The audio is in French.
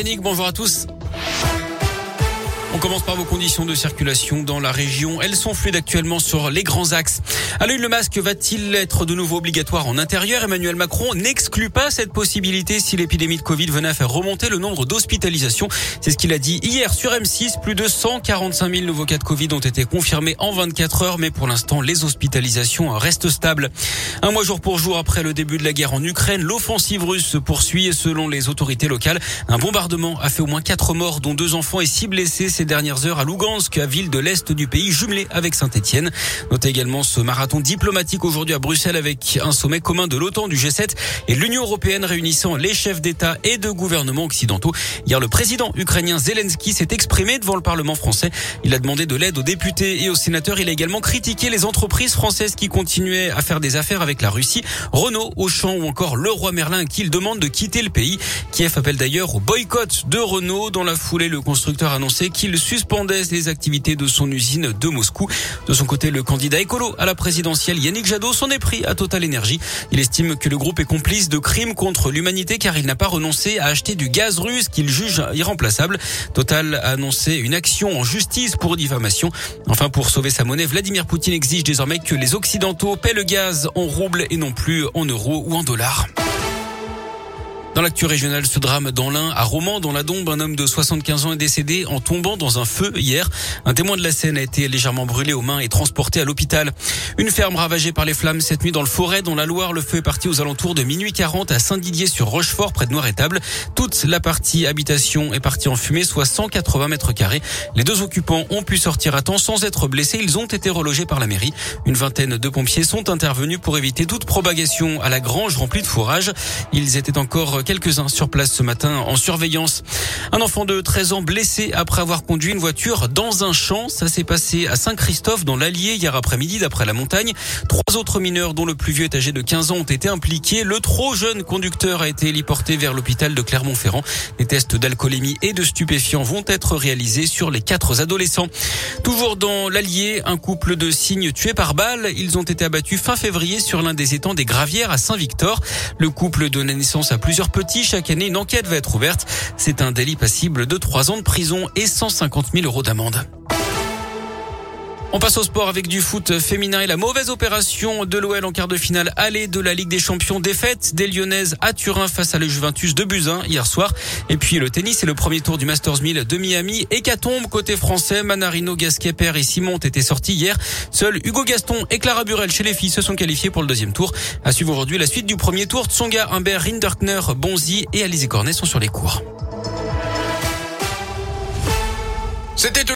Bonjour à tous. On commence par vos conditions de circulation dans la région. Elles sont fluides actuellement sur les grands axes. À l'œil, le masque va-t-il être de nouveau obligatoire en intérieur? Emmanuel Macron n'exclut pas cette possibilité si l'épidémie de Covid venait à faire remonter le nombre d'hospitalisations. C'est ce qu'il a dit hier sur M6. Plus de 145 000 nouveaux cas de Covid ont été confirmés en 24 heures, mais pour l'instant, les hospitalisations restent stables. Un mois jour pour jour après le début de la guerre en Ukraine, l'offensive russe se poursuit et selon les autorités locales, un bombardement a fait au moins quatre morts, dont deux enfants et six blessés ces dernières heures à Lugansk, ville de l'Est du pays, jumelée avec Saint-Etienne. Notez également ce marathon diplomatique aujourd'hui à Bruxelles avec un sommet commun de l'OTAN, du G7 et l'Union européenne réunissant les chefs d'État et de gouvernements occidentaux. Hier, le président ukrainien Zelensky s'est exprimé devant le Parlement français. Il a demandé de l'aide aux députés et aux sénateurs. Il a également critiqué les entreprises françaises qui continuaient à faire des affaires avec la Russie. Renault, Auchan ou encore Leroy Merlin qui il demande de quitter le pays. Kiev appelle d'ailleurs au boycott de Renault. Dans la foulée, le constructeur a annoncé qu'il il suspendait les activités de son usine de Moscou. De son côté, le candidat écolo à la présidentielle, Yannick Jadot, s'en est pris à Total Energy. Il estime que le groupe est complice de crimes contre l'humanité car il n'a pas renoncé à acheter du gaz russe qu'il juge irremplaçable. Total a annoncé une action en justice pour diffamation. Enfin, pour sauver sa monnaie, Vladimir Poutine exige désormais que les Occidentaux paient le gaz en roubles et non plus en euros ou en dollars. Dans l'actu régionale, ce drame dans l'Ain, à Romans, dans la Dombe, un homme de 75 ans est décédé en tombant dans un feu hier. Un témoin de la scène a été légèrement brûlé aux mains et transporté à l'hôpital. Une ferme ravagée par les flammes cette nuit dans le forêt, dans la Loire. Le feu est parti aux alentours de minuit 40 à Saint-Didier sur Rochefort, près de Noir-Étable. Toute la partie habitation est partie en fumée, soit 180 mètres carrés. Les deux occupants ont pu sortir à temps sans être blessés. Ils ont été relogés par la mairie. Une vingtaine de pompiers sont intervenus pour éviter toute propagation à la grange remplie de fourrage. Ils étaient encore quelques-uns sur place ce matin en surveillance. Un enfant de 13 ans blessé après avoir conduit une voiture dans un champ. Ça s'est passé à Saint-Christophe dans l'Allier hier après-midi d'après la montagne. Trois autres mineurs dont le plus vieux est âgé de 15 ans ont été impliqués. Le trop jeune conducteur a été héliporté vers l'hôpital de Clermont-Ferrand. Les tests d'alcoolémie et de stupéfiants vont être réalisés sur les quatre adolescents. Toujours dans l'Allier, un couple de cygnes tués par balle. Ils ont été abattus fin février sur l'un des étangs des Gravières à Saint-Victor. Le couple donne naissance à plusieurs petit. Chaque année, une enquête va être ouverte. C'est un délit passible de 3 ans de prison et 150 000 euros d'amende. On passe au sport avec du foot féminin et la mauvaise opération de l'OL en quart de finale aller de la Ligue des Champions défaite des Lyonnaises à Turin face à la Juventus de Buzyn hier soir. Et puis le tennis et le premier tour du Masters 1000 de Miami. Hécatombe côté français. Manarino, Gasquet, et Simon ont été sortis hier. Seuls Hugo Gaston et Clara Burel chez les filles se sont qualifiés pour le deuxième tour. À suivre aujourd'hui la suite du premier tour. Tsonga, Humbert, Rinderkner, Bonzi et Alizé Cornet sont sur les cours. C'était